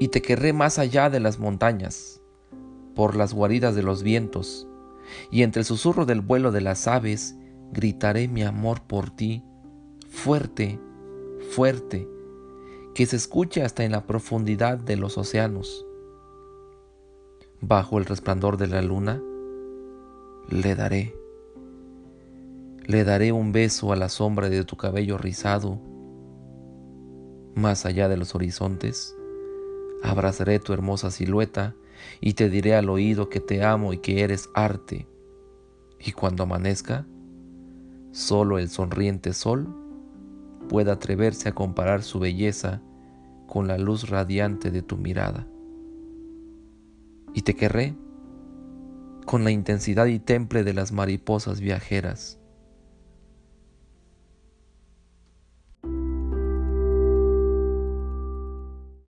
y te querré más allá de las montañas, por las guaridas de los vientos, y entre el susurro del vuelo de las aves gritaré mi amor por ti, fuerte, fuerte, que se escuche hasta en la profundidad de los océanos. Bajo el resplandor de la luna, le daré, le daré un beso a la sombra de tu cabello rizado, más allá de los horizontes, abrazaré tu hermosa silueta y te diré al oído que te amo y que eres arte. Y cuando amanezca, solo el sonriente sol puede atreverse a comparar su belleza con la luz radiante de tu mirada. Y te querré con la intensidad y temple de las mariposas viajeras,